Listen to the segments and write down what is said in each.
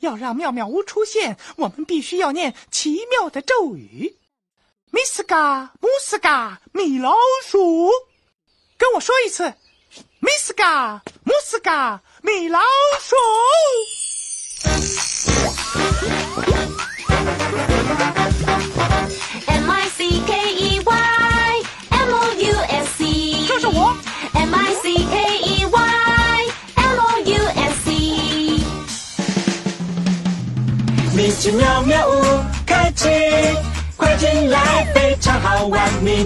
要让妙妙屋出现，我们必须要念奇妙的咒语。米斯嘎姆斯嘎米老鼠，跟我说一次，米斯嘎姆斯嘎米老鼠。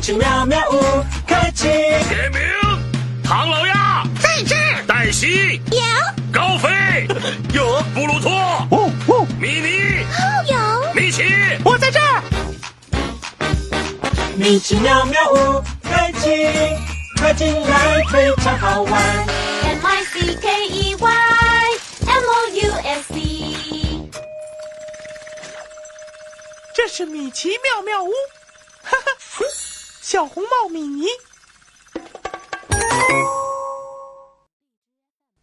奇妙妙屋开启，点名：唐老鸭在这儿，黛西有。高飞。有。布鲁托。哦哦，米妮。有。米奇。我在这儿。米奇妙妙屋开启，快进来，非常好玩。M I C K E Y M O U S E。这是米奇妙妙屋，小红帽米妮，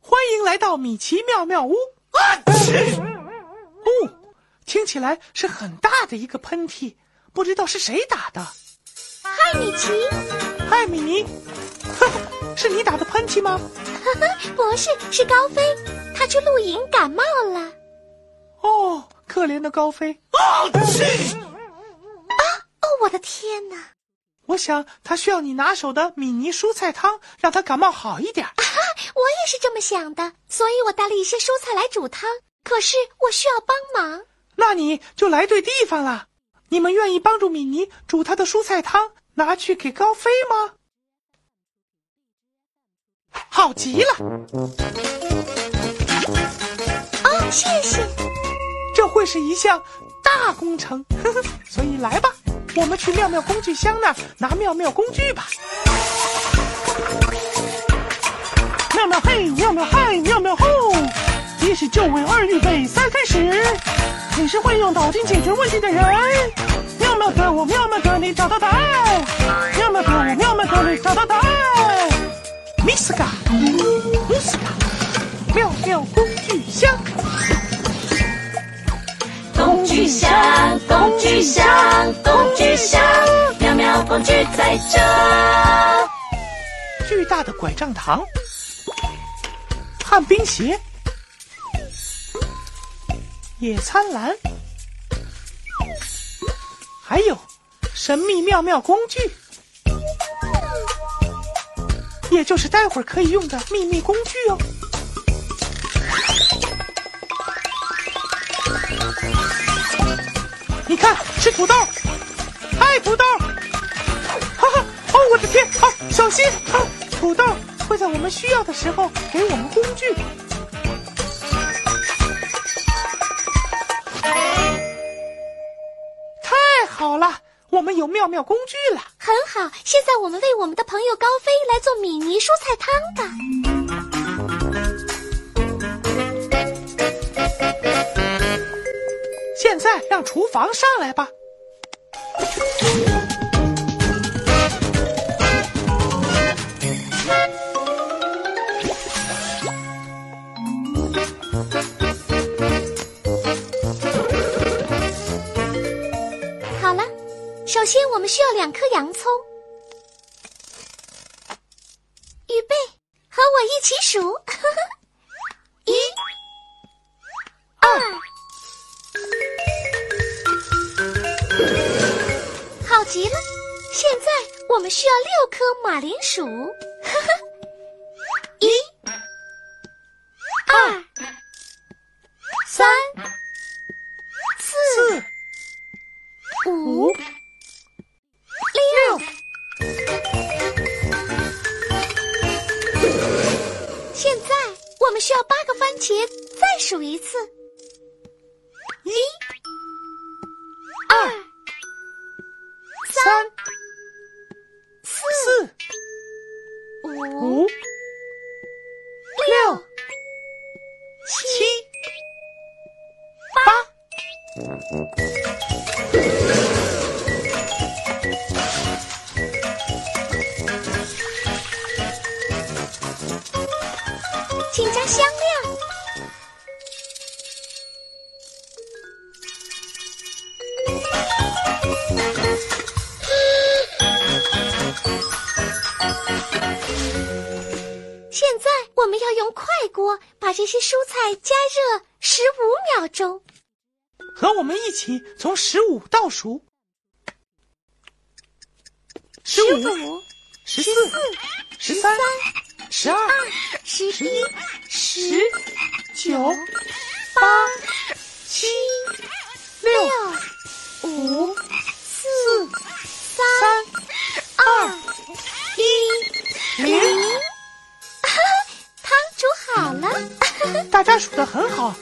欢迎来到米奇妙妙屋。啊哦，听起来是很大的一个喷嚏，不知道是谁打的。嗨，米奇。嗨，米妮，哈哈，是你打的喷嚏吗？不是，是高飞，他去露营感冒了。哦，可怜的高飞，啊哦，我的天哪！我想他需要你拿手的米妮蔬菜汤，让他感冒好一点。我也是这么想的，所以我带了一些蔬菜来煮汤。可是我需要帮忙。那你就来对地方了。你们愿意帮助米妮煮她的蔬菜汤，拿去给高飞吗？好极了，哦，谢谢。这会是一项大工程，呵呵。所以来吧，我们去妙妙工具箱那儿拿妙妙工具吧。妙妙嘿，妙妙嗨，妙妙吼！一是就位，二预备，三开始。你是会用脑筋解决问题的人。妙妙的我，妙妙的你，找到答案。妙妙的我，妙妙的你，找到答案。miss 卡，miss 工具在这。巨大的拐杖糖、旱冰鞋、野餐篮，还有神秘妙妙工具，也就是待会儿可以用的秘密工具哦。你看，吃土豆，嗨，土豆！哦，我的天！啊，小心！啊，土豆会在我们需要的时候给我们工具。太好了，我们有妙妙工具了。很好，现在我们为我们的朋友高飞来做米妮蔬菜汤吧。现在让厨房上来吧。先我们需要两颗洋葱。预备，和我一起数：一、二。好极了！现在我们需要六颗马铃薯。一、五六七八。起从十五倒数：十五、十四、十三、十二、十一、十、九、八、七、六、六、五、四、三、二、一、零。汤煮好了。大家数的很好。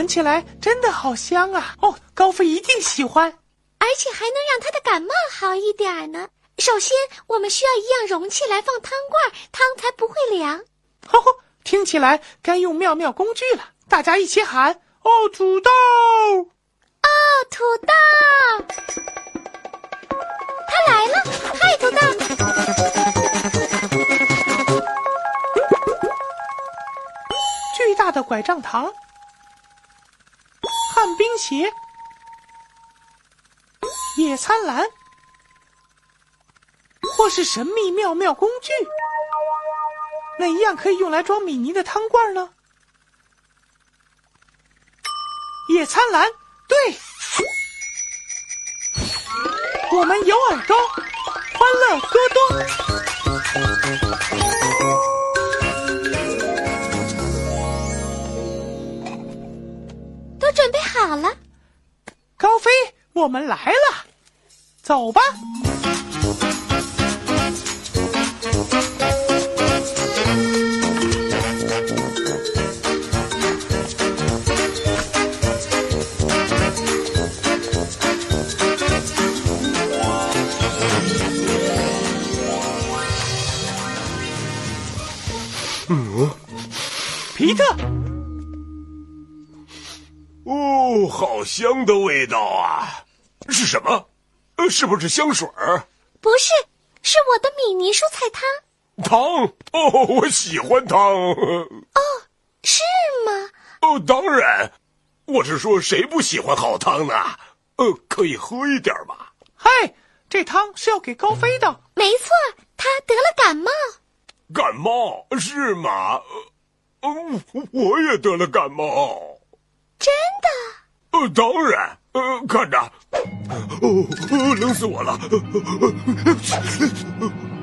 闻起来真的好香啊！哦，高飞一定喜欢。而且还能让他的感冒好一点呢。首先，我们需要一样容器来放汤罐，汤才不会凉。吼吼，听起来该用妙妙工具了。大家一起喊：哦，土豆！哦，土豆，他来了！嗨，土豆！巨大的拐杖糖，旱冰鞋，野餐篮，或是神秘妙妙工具，哪一样可以用来装米妮的汤罐呢？野餐篮，对，我们有耳朵，欢乐多多。我们来了，走吧。嗯皮特，哦，好香的味道啊！是什么？呃，是不是香水儿？不是，是我的米妮蔬菜汤。汤？哦，我喜欢汤。哦是吗？哦，当然，我是说，谁不喜欢好汤呢？呃，可以喝一点吗。嘿，这汤是要给高飞的。没错，他得了感冒。感冒是吗？嗯，呃我也得了感冒。真的？呃，当然，呃，看着，哦，呃冷死我了，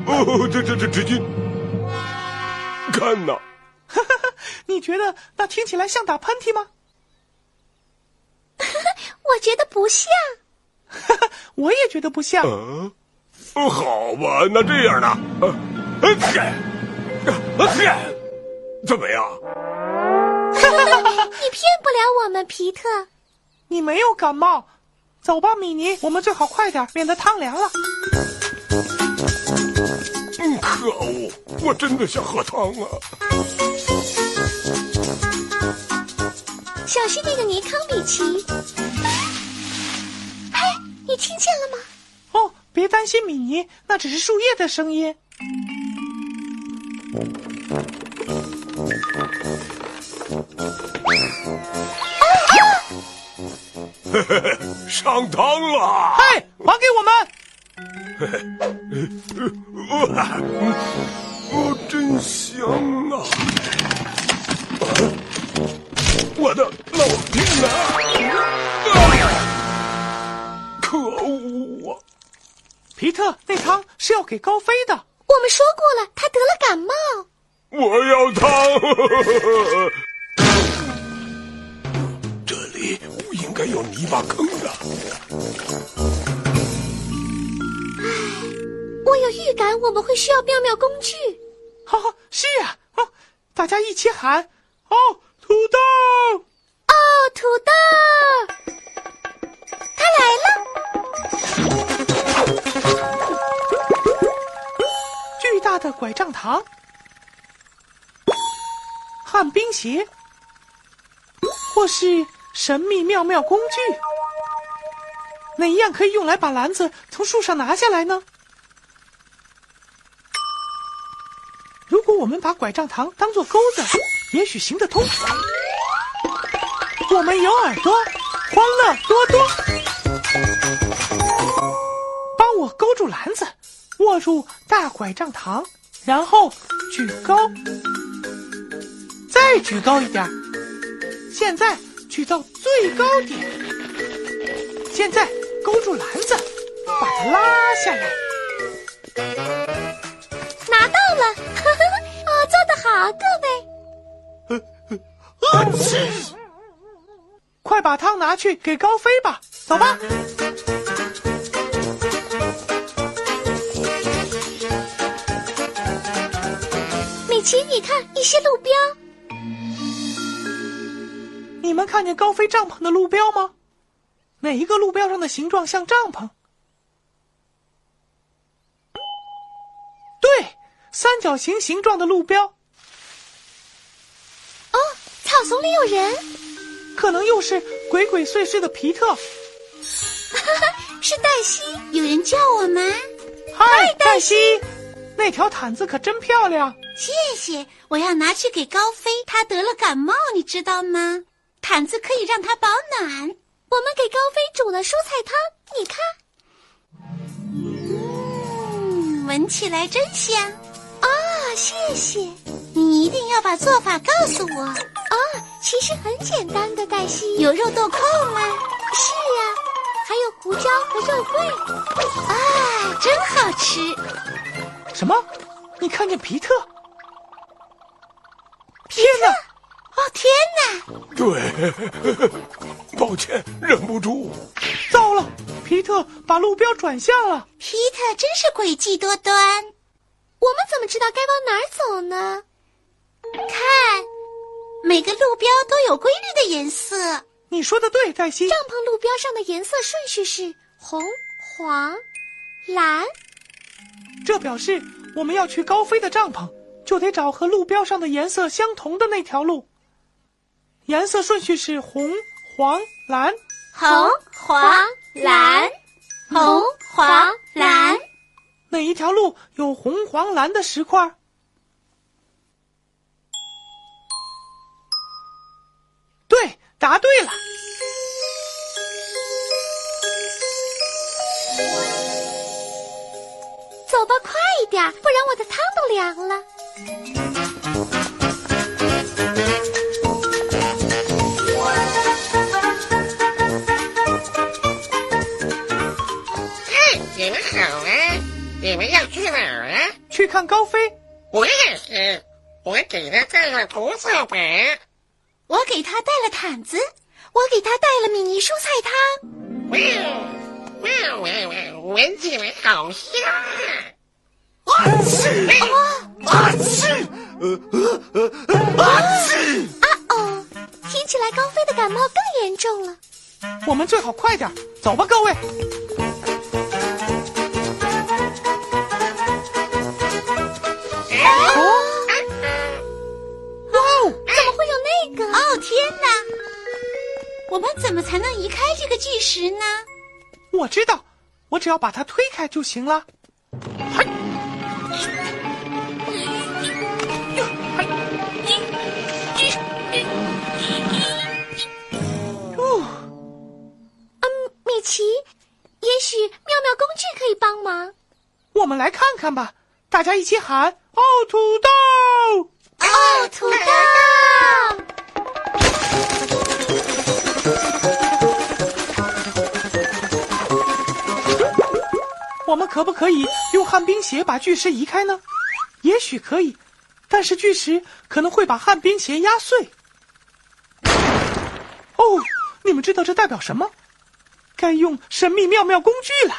哦，这这这纸巾，看呐，哈哈你觉得那听起来像打喷嚏吗？我觉得不像。哈哈我也觉得不像。嗯，哦，好吧，那这样呢，呃，呃，呃怎么样？哈 哈你骗不了我们，皮特。你没有感冒，走吧，米妮，我们最好快点，免得汤凉了。嗯，可恶，我真的想喝汤啊！小心那个尼康米奇！嘿，你听见了吗？哦，别担心，米妮，那只是树叶的声音。上汤了！嘿，还给我们！哦，真香啊！我的老天哪！可恶啊！皮特，那汤是要给高飞的。我们说过了，他得了感冒。我要汤！这里该有泥巴坑的。我有预感我们会需要妙妙工具。哈哈，是啊，哦，大家一起喊哦，土豆！哦，土豆，他来了！巨大的拐杖糖、旱冰鞋，或是神秘妙妙工具，哪一样可以用来把篮子从树上拿下来呢？如果我们把拐杖糖当做钩子，也许行得通。我们有耳朵，欢乐多多。帮我勾住篮子，握住大拐杖糖，然后举高，再举高一点。现在举到最高点。现在勾住篮子，把它拉下来。拿到了，呵呵，哦，做得好，各位。快把汤拿去给高飞吧，走吧。米奇，你看一些路标，你们看见高飞帐篷的路标吗？哪一个路标上的形状像帐篷？对，三角形形状的路标，哦，草丛里有人，可能又是鬼鬼祟祟的皮特。是黛西。有人叫我吗？嗨，黛西，那条毯子可真漂亮。谢谢，我要拿去给高飞，他得了感冒，你知道吗？毯子可以让它保暖。我们给高飞煮了蔬菜汤，你看。嗯，闻起来真香。啊、谢谢。你一定要把做法告诉我。哦，其实很简单的，黛西。有肉豆蔻吗？是呀、还有胡椒和肉桂。啊，真好吃！什么？你看见皮特？天哪！哦天哪！对，抱歉，忍不住。糟了，皮特把路标转向了。皮特真是诡计多端。我们怎么知道该往哪儿走呢？看，每个路标都有规律的颜色。你说的对，黛西。帐篷路标上的颜色顺序是红、黄、蓝。这表示我们要去高飞的帐篷，就得找和路标上的颜色相同的那条路。颜色顺序是红、黄、蓝。红、黄、蓝，红、黄、蓝。哪一条路有红、黄、蓝的石块？对，答对了。走吧，快一点，不然我的汤都凉了。你们要去哪儿啊？去看高飞。我也是，我给他带了涂色板。我给他带了毯子，我给他带了米妮蔬菜汤。哇哇哇哇！闻起来好香啊！啊嚏！啊嚏！呃呃呃啊嚏！啊哦，听起来高飞的感冒更严重了。我们最好快点，走吧，各位。石呢？我知道，我只要把它推开就行了。嘿！哦，嗯，米奇，也许妙妙工具可以帮忙。我们来看看吧，大家一起喊：“哦，土豆！”哦，土豆！我们可不可以用旱冰鞋把巨石移开呢？也许可以，但是巨石可能会把旱冰鞋压碎。哦，你们知道这代表什么？该用神秘妙妙工具了！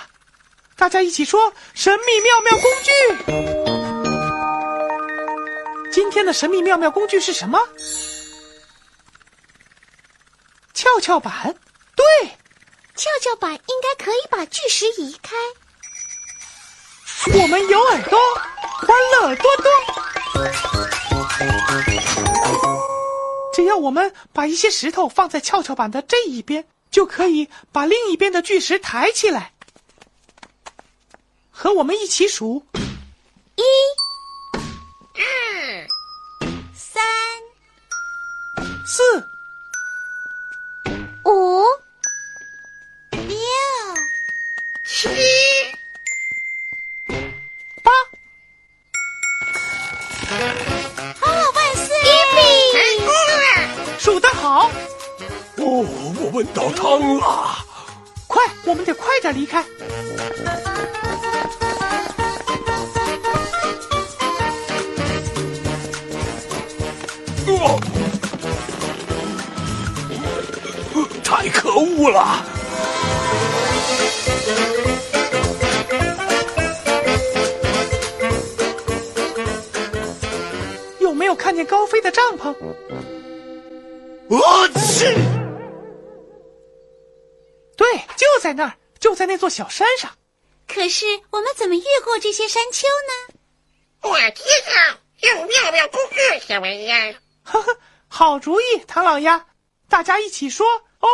大家一起说：“神秘妙妙工具！”今天的神秘妙妙工具是什么？跷跷板。对，跷跷板应该可以把巨石移开。我们有耳朵，欢乐多多。只要我们把一些石头放在跷跷板的这一边，就可以把另一边的巨石抬起来。和我们一起数：一、二、三、四、五、六、七、哦，我闻到汤了。快，我们得快点离开。哦，太可恶了！有没有看见高飞的帐篷？我去！在那儿，就在那座小山上。可是我们怎么越过这些山丘呢？我知道，用妙妙工具什么呀？呵呵，好主意，唐老鸭，大家一起说哦！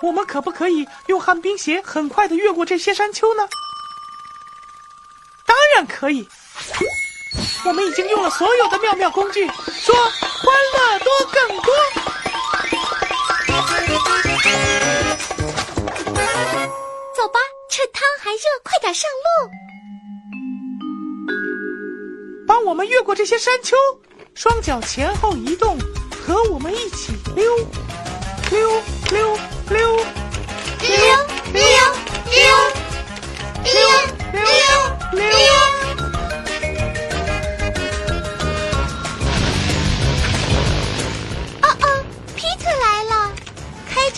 我们可不可以用旱冰鞋很快的越过这些山丘呢？可以。我们已经用了所有的妙妙工具，说欢乐多更多。走吧，趁汤还热，快点上路。帮我们越过这些山丘，双脚前后移动，和我们一起溜，溜溜溜溜溜溜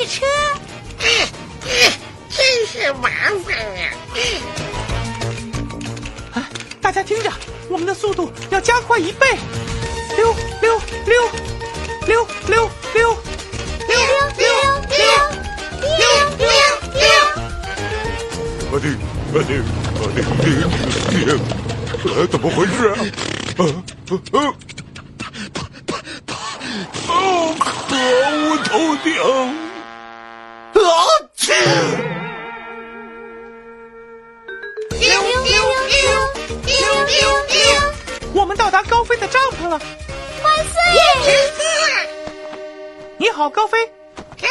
车，真是麻烦啊！大家听着，我们的速度要加快一倍，溜溜溜，溜溜溜，溜溜溜溜，溜溜溜。我的我的我的天！哎，怎么回事啊？啊啊啊！啊！啊！啊！我头顶。啊！去！溜溜溜溜溜溜！我们到达高飞的帐篷了。万岁！你好，高飞。嗨，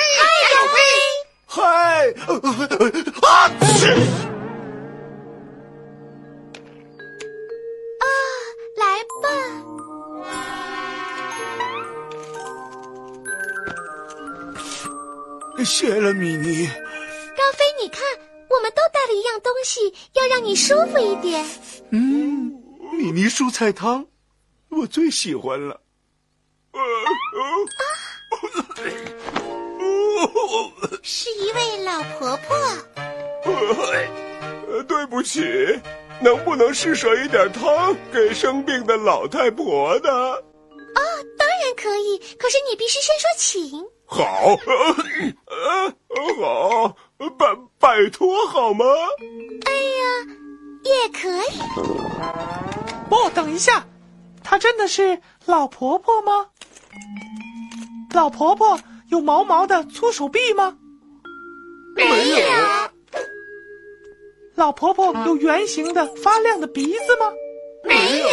高飞！嗨！呃啊！啊，来吧。谢了，米妮。带了一样东西，要让你舒服一点。嗯，米妮蔬菜汤，我最喜欢了。啊是一位老婆婆。呃，对不起，能不能施舍一点汤给生病的老太婆呢？哦，当然可以，可是你必须先说请。好，呃 呃，好，拜拜托好吗？哎呀，也可以。哦，等一下，她真的是老婆婆吗？老婆婆有毛毛的粗手臂吗？没有，老婆婆有圆形的发亮的鼻子吗？没有，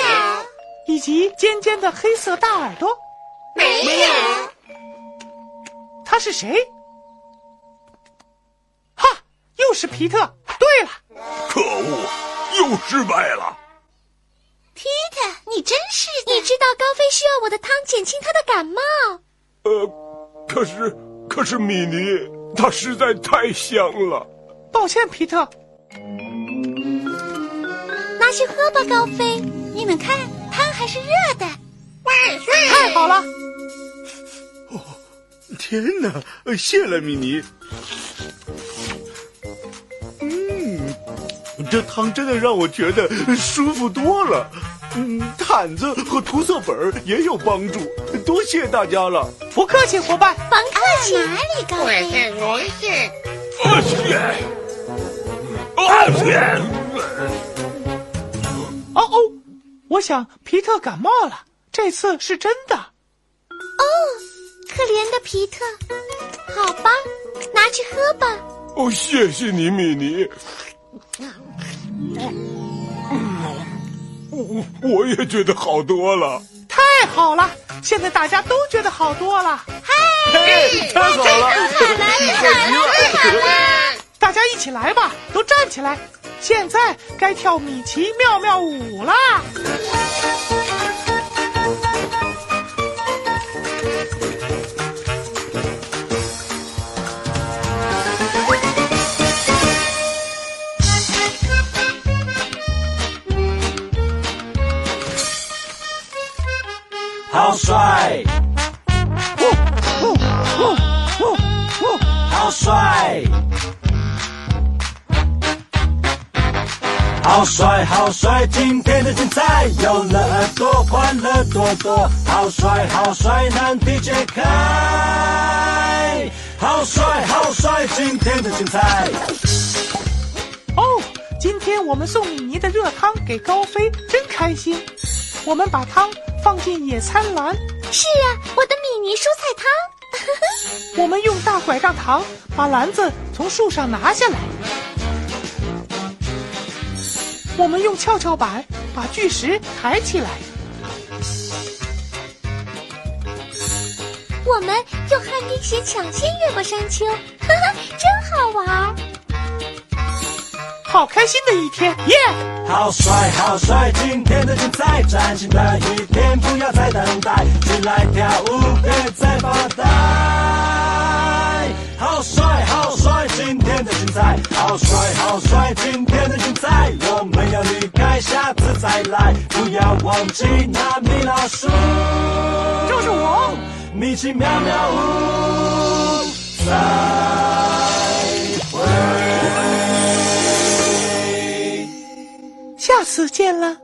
以及尖尖的黑色大耳朵？没有。他是谁？哈，又是皮特。对了，可恶，又失败了。皮特，你真是的！你知道高飞需要我的汤减轻他的感冒。呃，可是，可是米妮她实在太香了。抱歉，皮特。拿去喝吧，高飞。你们看，汤还是热的。万岁！太好了，哦天哪，谢了，米妮。这汤真的让我觉得舒服多了。嗯，毯子和涂色本也有帮助，多谢大家了。不客气，伙伴。甭客气。哪里高我飞？是如是。啊切！啊切！哦哦，我想皮特感冒了，这次是真的。哦可怜的皮特，好吧，拿去喝吧。哦，谢谢你，米妮。我我也觉得好多了。太好了，现在大家都觉得好多了。嘿，太好了，太好了！大家一起来吧，都站起来。现在该跳米奇妙妙舞了！好帅，好帅，好帅，好帅！今天的精彩有了耳朵，欢乐多多。好帅，好帅！难题解开，好帅，好帅！今天的精彩。哦，今天我们送米妮的热汤给高飞，真开心。我们把汤放进野餐篮，是啊，我的米妮蔬菜汤。我们用大拐杖糖把篮子从树上拿下来。我们用跷跷板把巨石抬起来。我们用旱冰鞋抢先越过山丘，哈哈，真好玩儿。好开心的一天，耶、好帅，好帅！今天的精彩，崭新的一天，不要再等待，起来跳舞，别再发呆。好帅，好帅！今天的精彩，好帅，好帅！今天的精彩，我们要离开，下次再来，不要忘记那米老鼠，就是我。米奇妙妙屋，再会。下次见了。